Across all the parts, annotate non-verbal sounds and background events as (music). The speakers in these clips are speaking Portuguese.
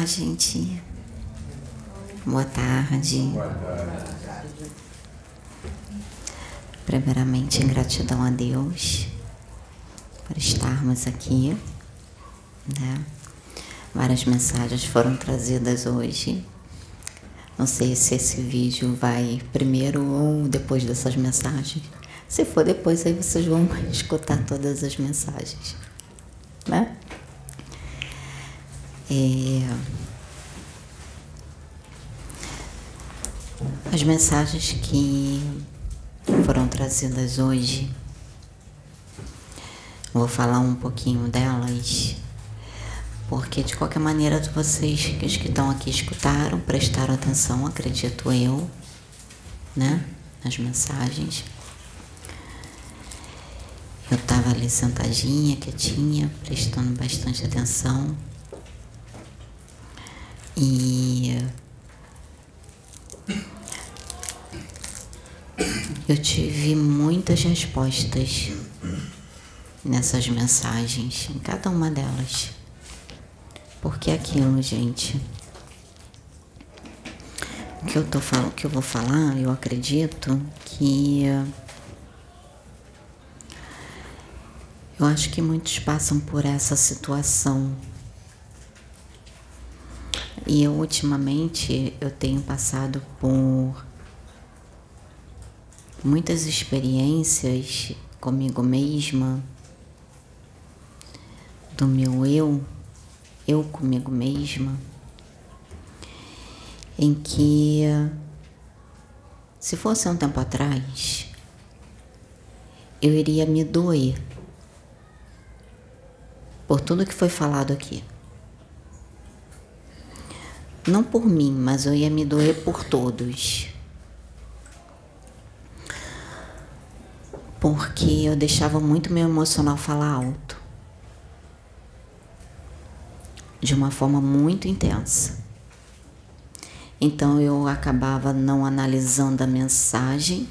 Olá, gente. Boa tarde. Boa tarde. Primeiramente, gratidão a Deus por estarmos aqui. Né? Várias mensagens foram trazidas hoje. Não sei se esse vídeo vai primeiro ou depois dessas mensagens. Se for depois, aí vocês vão (laughs) escutar todas as mensagens. Né? É... As mensagens que foram trazidas hoje, vou falar um pouquinho delas, porque de qualquer maneira vocês que estão aqui escutaram, prestaram atenção, acredito eu, né, nas mensagens. Eu estava ali sentadinha, quietinha, prestando bastante atenção. E eu tive muitas respostas nessas mensagens, em cada uma delas. Porque aquilo, gente, o que eu tô falando, que eu vou falar, eu acredito que eu acho que muitos passam por essa situação e eu ultimamente eu tenho passado por muitas experiências comigo mesma, do meu eu, eu comigo mesma, em que se fosse um tempo atrás, eu iria me doer por tudo que foi falado aqui. Não por mim, mas eu ia me doer por todos. Porque eu deixava muito meu emocional falar alto. De uma forma muito intensa. Então eu acabava não analisando a mensagem,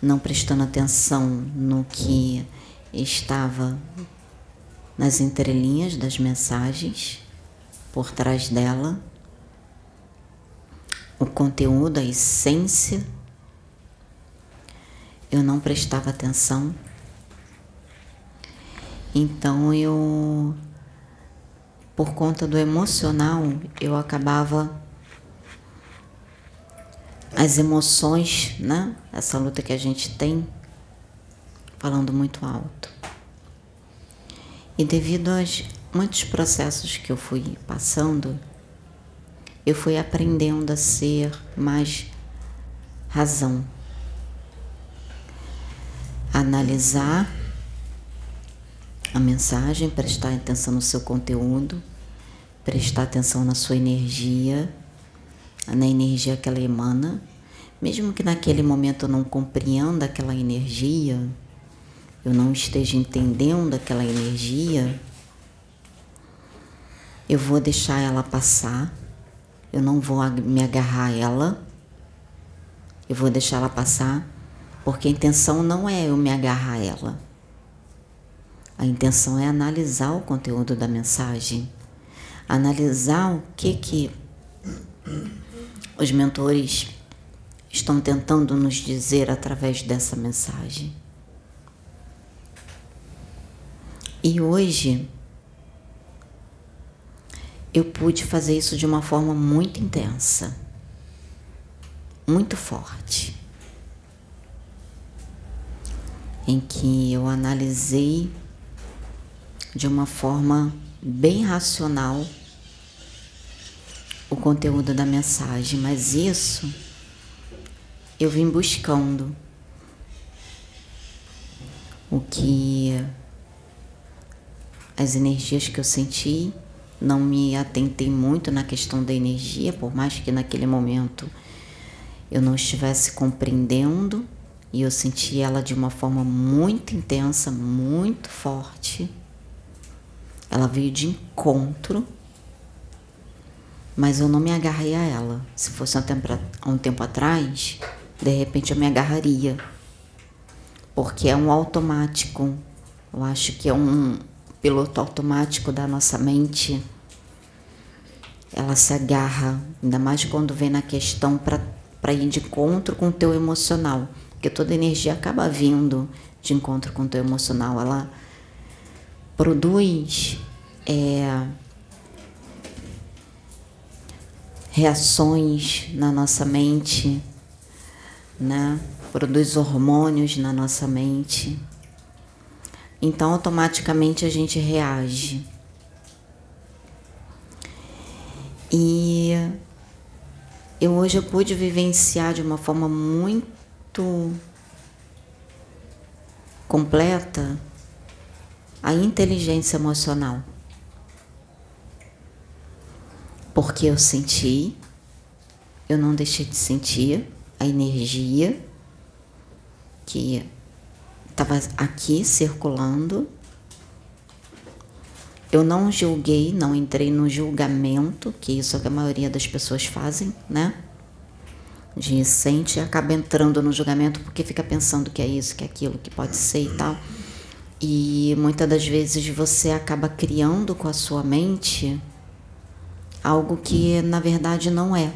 não prestando atenção no que estava nas entrelinhas das mensagens por trás dela, o conteúdo, a essência, eu não prestava atenção. Então eu, por conta do emocional, eu acabava as emoções, né? Essa luta que a gente tem, falando muito alto. E devido às muitos processos que eu fui passando, eu fui aprendendo a ser mais razão, analisar a mensagem, prestar atenção no seu conteúdo, prestar atenção na sua energia, na energia que ela emana, mesmo que naquele momento eu não compreenda aquela energia, eu não esteja entendendo aquela energia, eu vou deixar ela passar, eu não vou me agarrar a ela, eu vou deixar ela passar, porque a intenção não é eu me agarrar a ela. A intenção é analisar o conteúdo da mensagem, analisar o que que os mentores estão tentando nos dizer através dessa mensagem. E hoje eu pude fazer isso de uma forma muito intensa, muito forte, em que eu analisei de uma forma bem racional o conteúdo da mensagem, mas isso eu vim buscando. O que as energias que eu senti não me atentei muito na questão da energia, por mais que naquele momento eu não estivesse compreendendo e eu senti ela de uma forma muito intensa, muito forte. Ela veio de encontro, mas eu não me agarrei a ela. Se fosse um tempo, um tempo atrás, de repente eu me agarraria, porque é um automático. Eu acho que é um, piloto automático da nossa mente ela se agarra, ainda mais quando vem na questão para ir de encontro com o teu emocional, porque toda energia acaba vindo de encontro com o teu emocional, ela produz é, reações na nossa mente, né? produz hormônios na nossa mente. Então, automaticamente a gente reage. E eu hoje eu pude vivenciar de uma forma muito completa a inteligência emocional. Porque eu senti, eu não deixei de sentir a energia que estava aqui circulando. Eu não julguei, não entrei no julgamento, que isso é o que a maioria das pessoas fazem, né? De sente acaba entrando no julgamento porque fica pensando que é isso, que é aquilo, que pode ser e tal. E muitas das vezes você acaba criando com a sua mente algo que na verdade não é.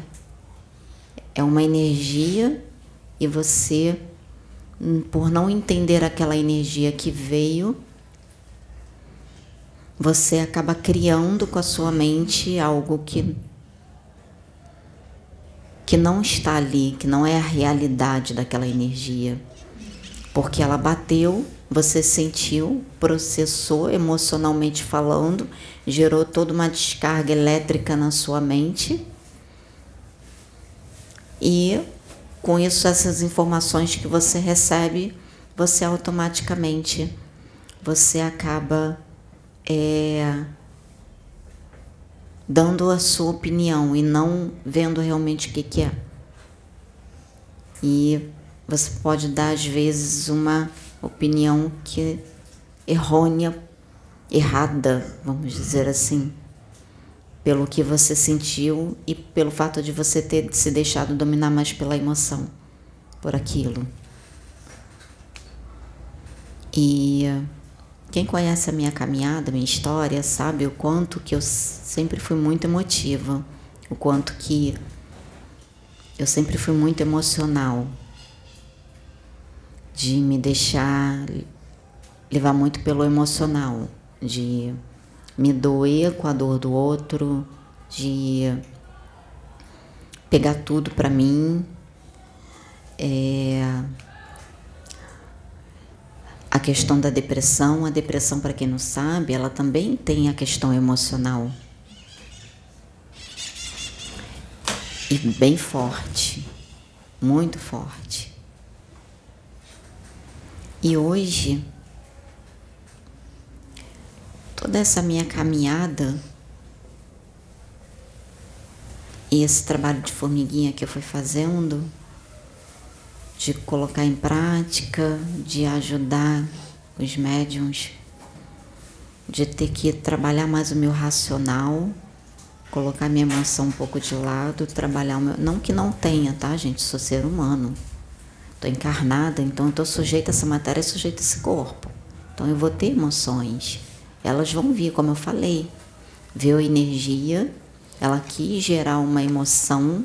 É uma energia e você por não entender aquela energia que veio, você acaba criando com a sua mente algo que que não está ali, que não é a realidade daquela energia. Porque ela bateu, você sentiu, processou emocionalmente falando, gerou toda uma descarga elétrica na sua mente. E com isso, essas informações que você recebe, você automaticamente você acaba é, dando a sua opinião e não vendo realmente o que, que é. E você pode dar às vezes uma opinião que errônea, errada, vamos dizer assim pelo que você sentiu e pelo fato de você ter se deixado dominar mais pela emoção, por aquilo. E quem conhece a minha caminhada, minha história, sabe o quanto que eu sempre fui muito emotiva, o quanto que eu sempre fui muito emocional, de me deixar levar muito pelo emocional, de me doer com a dor do outro, de pegar tudo para mim. É, a questão da depressão, a depressão, para quem não sabe, ela também tem a questão emocional. E bem forte, muito forte. E hoje toda essa minha caminhada e esse trabalho de formiguinha que eu fui fazendo, de colocar em prática, de ajudar os médiums, de ter que trabalhar mais o meu racional, colocar minha emoção um pouco de lado, trabalhar o meu. Não que não tenha, tá, gente? Sou ser humano. Estou encarnada, então estou sujeita a essa matéria, sujeita a esse corpo. Então eu vou ter emoções elas vão vir, como eu falei, viu a energia, ela quis gerar uma emoção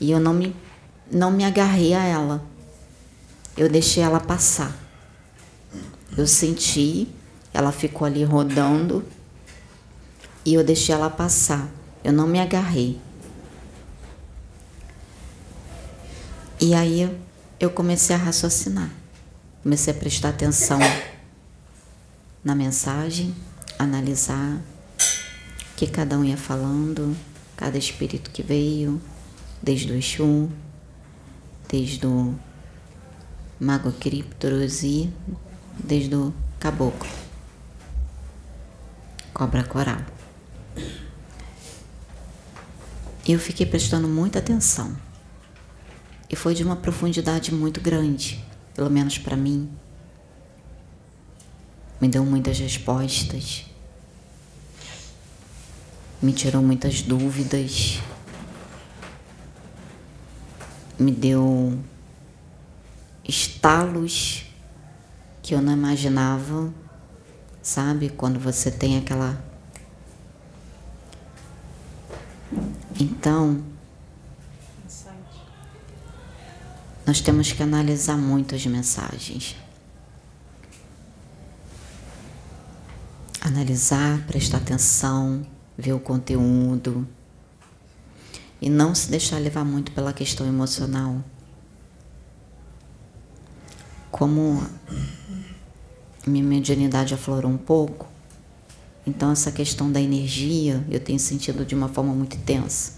e eu não me, não me agarrei a ela. Eu deixei ela passar. Eu senti, ela ficou ali rodando e eu deixei ela passar. Eu não me agarrei. E aí eu comecei a raciocinar, comecei a prestar atenção na mensagem, analisar o que cada um ia falando, cada espírito que veio, desde o Exu, desde o Mago Criptorosi, desde o Caboclo, Cobra Coral. Eu fiquei prestando muita atenção. E foi de uma profundidade muito grande, pelo menos para mim me deu muitas respostas, me tirou muitas dúvidas, me deu estalos que eu não imaginava, sabe? Quando você tem aquela Então, nós temos que analisar muito as mensagens. Analisar, prestar atenção, ver o conteúdo e não se deixar levar muito pela questão emocional. Como minha mediunidade aflorou um pouco, então essa questão da energia eu tenho sentido de uma forma muito intensa.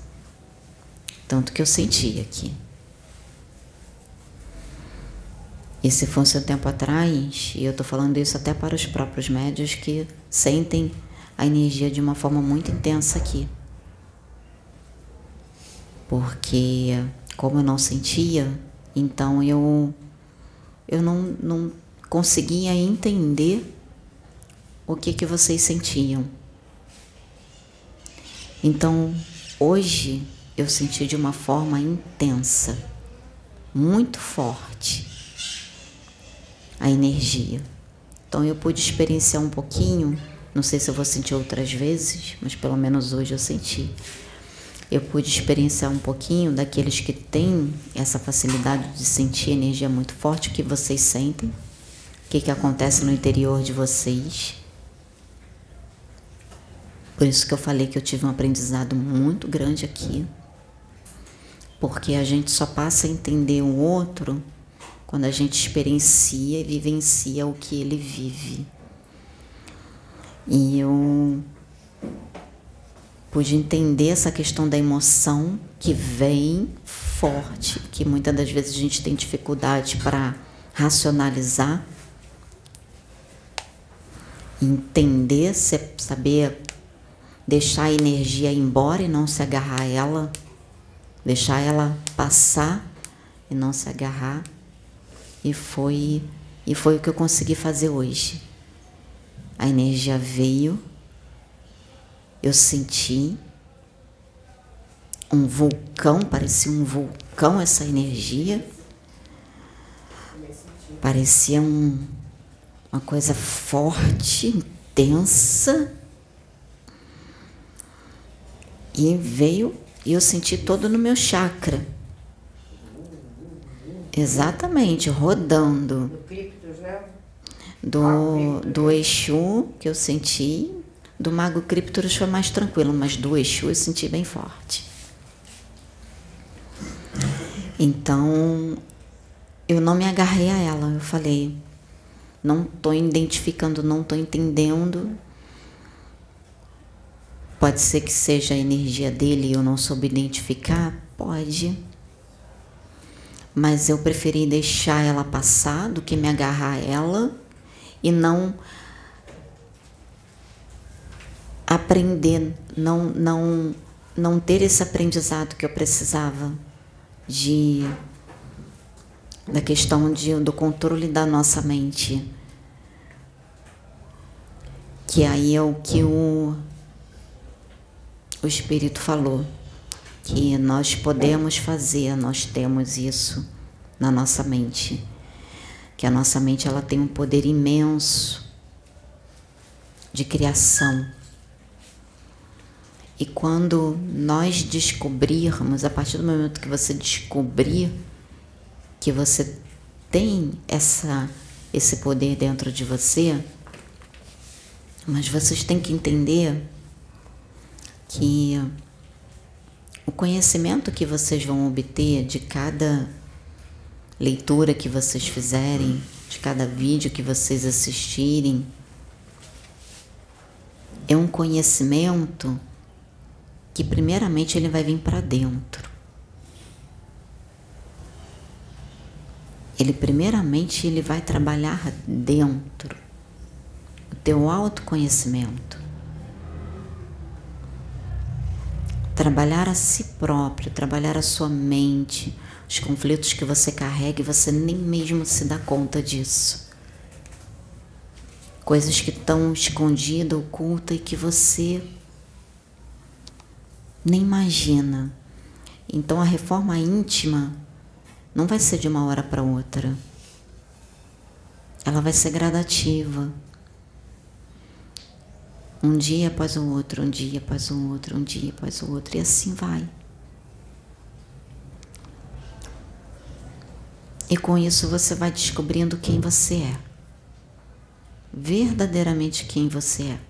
Tanto que eu senti aqui. Se fosse um tempo atrás, e eu estou falando isso até para os próprios médios que sentem a energia de uma forma muito intensa aqui. Porque como eu não sentia, então eu eu não, não conseguia entender o que que vocês sentiam. Então, hoje eu senti de uma forma intensa, muito forte a energia. Então eu pude experienciar um pouquinho, não sei se eu vou sentir outras vezes, mas pelo menos hoje eu senti. Eu pude experienciar um pouquinho daqueles que têm essa facilidade de sentir energia muito forte, o que vocês sentem, o que, que acontece no interior de vocês. Por isso que eu falei que eu tive um aprendizado muito grande aqui. Porque a gente só passa a entender o outro quando a gente experiencia e vivencia o que ele vive. E eu pude entender essa questão da emoção que vem forte, que muitas das vezes a gente tem dificuldade para racionalizar, entender, saber deixar a energia ir embora e não se agarrar a ela, deixar ela passar e não se agarrar. E foi e foi o que eu consegui fazer hoje. A energia veio, eu senti um vulcão, parecia um vulcão essa energia. Parecia um, uma coisa forte, intensa. E veio e eu senti todo no meu chakra. Exatamente, rodando. Do, do Exu que eu senti, do Mago Criptorus foi mais tranquilo, mas do Exu eu senti bem forte. Então, eu não me agarrei a ela, eu falei, não estou identificando, não estou entendendo, Pode ser que seja a energia dele e eu não soube identificar? Pode. Mas eu preferi deixar ela passar do que me agarrar a ela e não aprender, não, não, não ter esse aprendizado que eu precisava de da questão de, do controle da nossa mente. Que aí é o que o o Espírito falou que nós podemos fazer, nós temos isso na nossa mente, que a nossa mente ela tem um poder imenso de criação. E quando nós descobrirmos, a partir do momento que você descobrir que você tem essa esse poder dentro de você, mas vocês têm que entender que o conhecimento que vocês vão obter de cada leitura que vocês fizerem, de cada vídeo que vocês assistirem, é um conhecimento que primeiramente ele vai vir para dentro. Ele primeiramente ele vai trabalhar dentro. O teu autoconhecimento. Trabalhar a si próprio, trabalhar a sua mente, os conflitos que você carrega e você nem mesmo se dá conta disso. Coisas que estão escondidas, ocultas e que você nem imagina. Então a reforma íntima não vai ser de uma hora para outra. Ela vai ser gradativa. Um dia após o outro, um dia após o outro, um dia após o outro, e assim vai. E com isso você vai descobrindo quem você é. Verdadeiramente quem você é.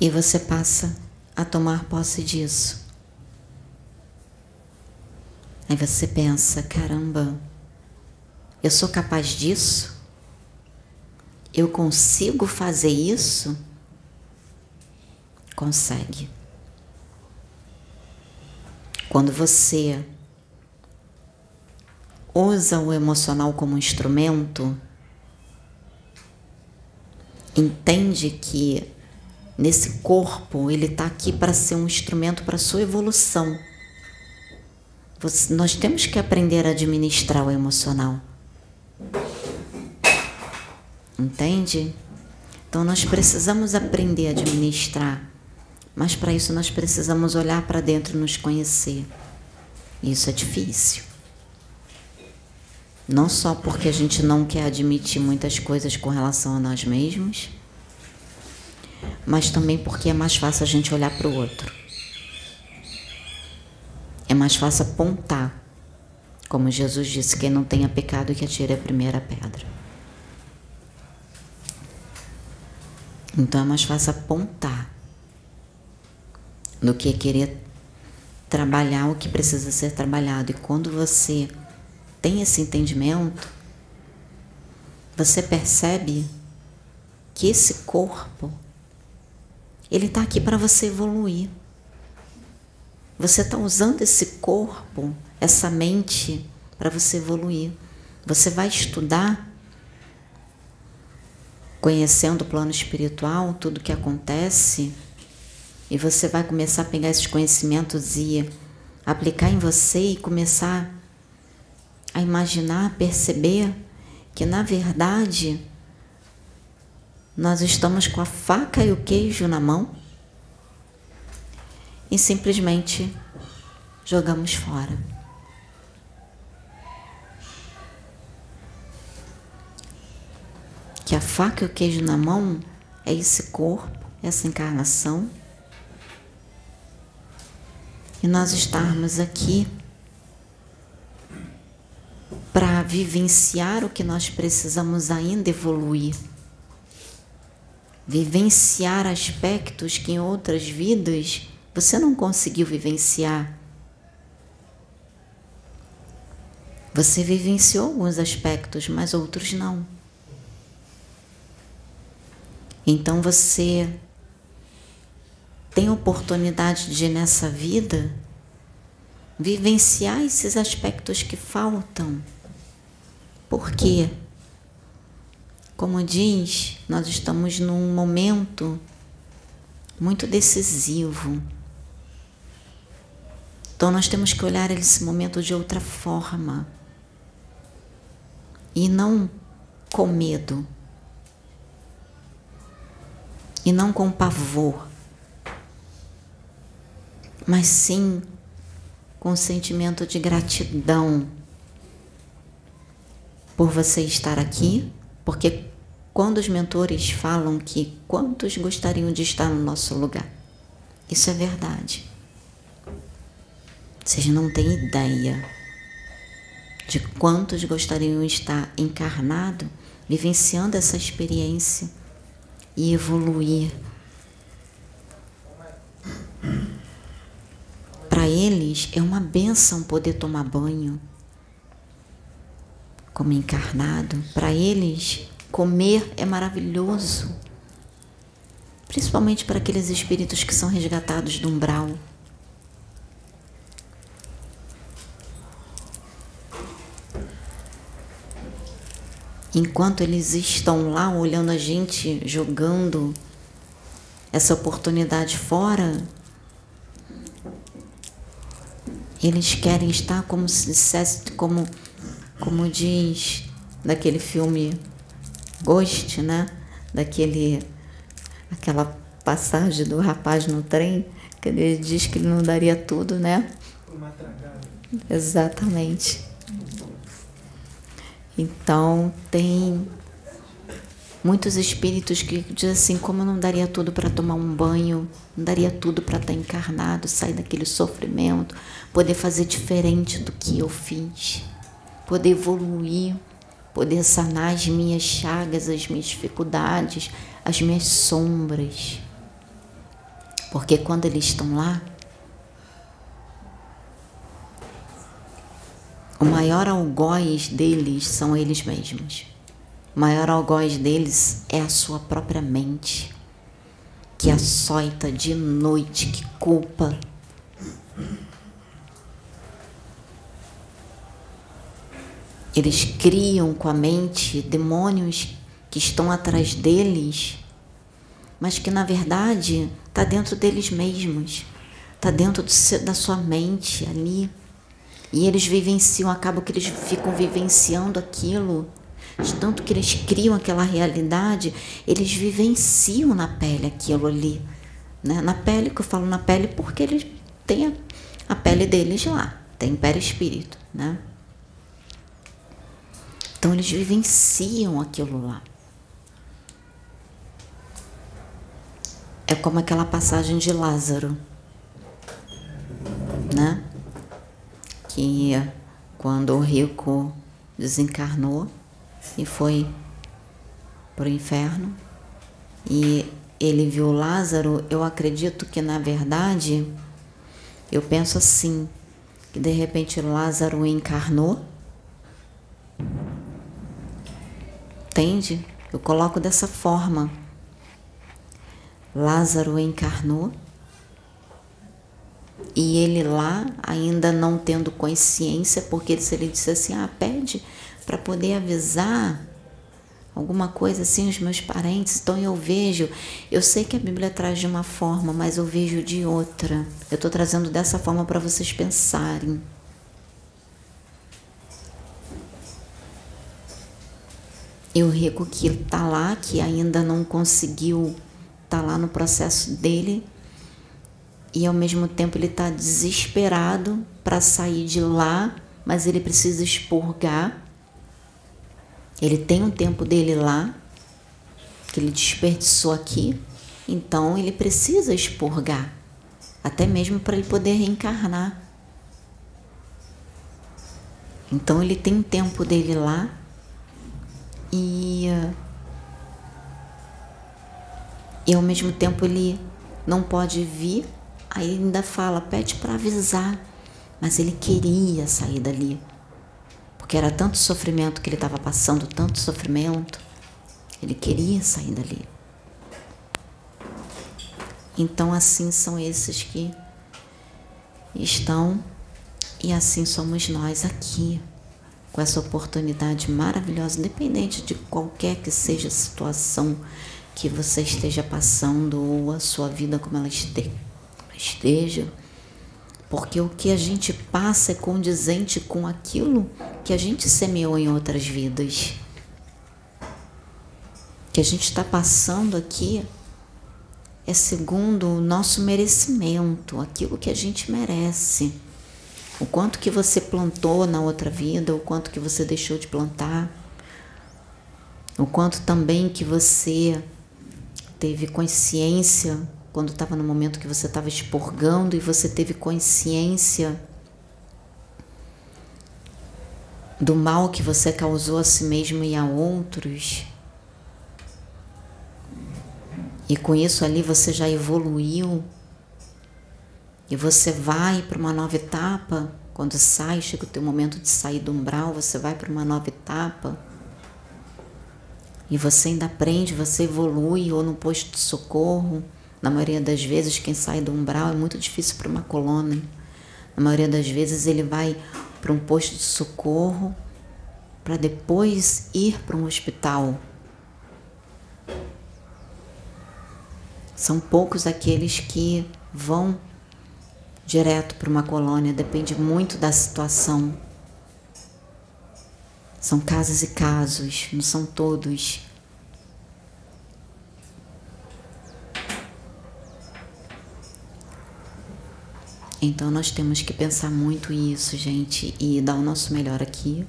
E você passa a tomar posse disso. Aí você pensa: caramba, eu sou capaz disso? Eu consigo fazer isso? Consegue. Quando você usa o emocional como instrumento, entende que nesse corpo ele está aqui para ser um instrumento para sua evolução. Você, nós temos que aprender a administrar o emocional. Entende? Então nós precisamos aprender a administrar, mas para isso nós precisamos olhar para dentro e nos conhecer. Isso é difícil. Não só porque a gente não quer admitir muitas coisas com relação a nós mesmos, mas também porque é mais fácil a gente olhar para o outro. É mais fácil apontar. Como Jesus disse, quem não tenha pecado que atire a primeira pedra. Então é mais fácil apontar do que querer trabalhar o que precisa ser trabalhado. E quando você tem esse entendimento, você percebe que esse corpo ele está aqui para você evoluir. Você está usando esse corpo, essa mente, para você evoluir. Você vai estudar, conhecendo o plano espiritual, tudo que acontece, e você vai começar a pegar esses conhecimentos e aplicar em você e começar a imaginar, perceber que na verdade nós estamos com a faca e o queijo na mão e simplesmente jogamos fora. Que a faca e o queijo na mão é esse corpo, essa encarnação. E nós estarmos aqui para vivenciar o que nós precisamos ainda evoluir. Vivenciar aspectos que em outras vidas você não conseguiu vivenciar. Você vivenciou alguns aspectos, mas outros não. Então você tem oportunidade de nessa vida vivenciar esses aspectos que faltam porque, como diz, nós estamos num momento muito decisivo. Então nós temos que olhar esse momento de outra forma. E não com medo. E não com pavor. Mas sim com um sentimento de gratidão por você estar aqui, porque quando os mentores falam que quantos gostariam de estar no nosso lugar, isso é verdade. Vocês não têm ideia de quantos gostariam de estar encarnado, vivenciando essa experiência e evoluir. Para eles é uma benção poder tomar banho como encarnado, para eles comer é maravilhoso. Principalmente para aqueles espíritos que são resgatados do umbral. Enquanto eles estão lá olhando a gente jogando essa oportunidade fora, eles querem estar como se dissesse, como como diz daquele filme Ghost, né? Daquele aquela passagem do rapaz no trem, que ele diz que ele não daria tudo, né? Exatamente. Então tem Muitos espíritos que dizem assim: como eu não daria tudo para tomar um banho, não daria tudo para estar tá encarnado, sair daquele sofrimento, poder fazer diferente do que eu fiz, poder evoluir, poder sanar as minhas chagas, as minhas dificuldades, as minhas sombras. Porque quando eles estão lá, o maior algoz deles são eles mesmos. O maior algoz deles é a sua própria mente, que açoita de noite, que culpa. Eles criam com a mente demônios que estão atrás deles, mas que na verdade está dentro deles mesmos, está dentro do, da sua mente ali. E eles vivenciam, acabam que eles ficam vivenciando aquilo, de tanto que eles criam aquela realidade, eles vivenciam na pele aquilo ali. Né? Na pele, que eu falo na pele porque eles têm a, a pele deles lá, tem perispírito, né? Então eles vivenciam aquilo lá. É como aquela passagem de Lázaro, né? Que quando o rico desencarnou e foi para o inferno e ele viu Lázaro, eu acredito que na verdade, eu penso assim, que de repente Lázaro encarnou. Entende? Eu coloco dessa forma Lázaro encarnou e ele lá, ainda não tendo consciência, porque se ele disse assim: ah, pede para poder avisar alguma coisa assim os meus parentes, então eu vejo, eu sei que a Bíblia traz de uma forma, mas eu vejo de outra. Eu estou trazendo dessa forma para vocês pensarem. E o rico que está lá, que ainda não conseguiu está lá no processo dele e ao mesmo tempo ele está desesperado para sair de lá, mas ele precisa expurgar. Ele tem um tempo dele lá que ele desperdiçou aqui, então ele precisa expurgar, até mesmo para ele poder reencarnar. Então ele tem tempo dele lá e e ao mesmo tempo ele não pode vir, aí ele ainda fala, pede para avisar, mas ele queria sair dali, porque era tanto sofrimento que ele estava passando, tanto sofrimento, ele queria sair dali. Então assim são esses que estão e assim somos nós aqui, com essa oportunidade maravilhosa, independente de qualquer que seja a situação que você esteja passando ou a sua vida como ela esteja, porque o que a gente passa é condizente com aquilo que a gente semeou em outras vidas. Que a gente está passando aqui é segundo o nosso merecimento, aquilo que a gente merece. O quanto que você plantou na outra vida, o quanto que você deixou de plantar, o quanto também que você teve consciência quando estava no momento que você estava expurgando e você teve consciência do mal que você causou a si mesmo e a outros. E com isso ali você já evoluiu. E você vai para uma nova etapa. Quando sai, chega o teu momento de sair do umbral, você vai para uma nova etapa e você ainda aprende, você evolui ou no posto de socorro. Na maioria das vezes, quem sai do umbral é muito difícil para uma colônia. Na maioria das vezes, ele vai para um posto de socorro para depois ir para um hospital. São poucos aqueles que vão direto para uma colônia, depende muito da situação. São casos e casos, não são todos. Então nós temos que pensar muito isso, gente, e dar o nosso melhor aqui.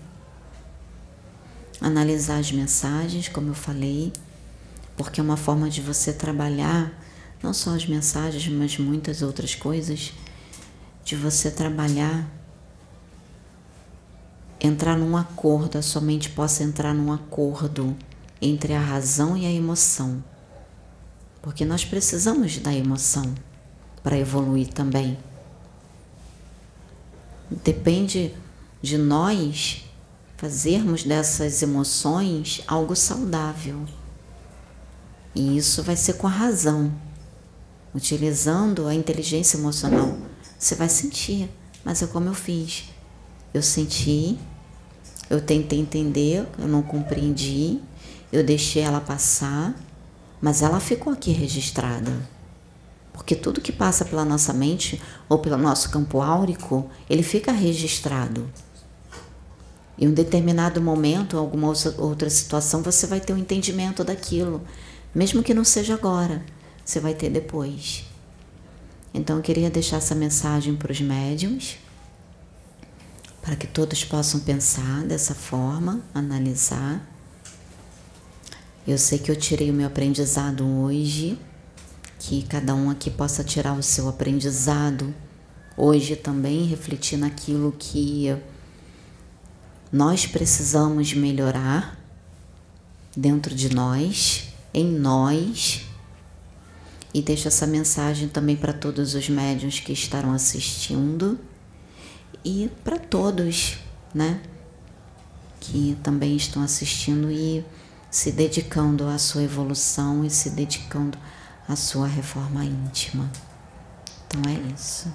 Analisar as mensagens, como eu falei, porque é uma forma de você trabalhar não só as mensagens, mas muitas outras coisas, de você trabalhar, entrar num acordo, a sua mente possa entrar num acordo entre a razão e a emoção. Porque nós precisamos da emoção para evoluir também. Depende de nós fazermos dessas emoções algo saudável. E isso vai ser com a razão. Utilizando a inteligência emocional, você vai sentir, mas é como eu fiz. Eu senti, eu tentei entender, eu não compreendi, eu deixei ela passar, mas ela ficou aqui registrada. Porque tudo que passa pela nossa mente ou pelo nosso campo áurico, ele fica registrado. Em um determinado momento, alguma outra situação, você vai ter um entendimento daquilo, mesmo que não seja agora, você vai ter depois. Então, eu queria deixar essa mensagem para os médiums, para que todos possam pensar dessa forma, analisar. Eu sei que eu tirei o meu aprendizado hoje, que cada um aqui possa tirar o seu aprendizado hoje também, refletir naquilo que nós precisamos melhorar dentro de nós, em nós. E deixo essa mensagem também para todos os médiuns que estarão assistindo e para todos, né, que também estão assistindo e se dedicando à sua evolução e se dedicando à sua reforma íntima. Então é isso.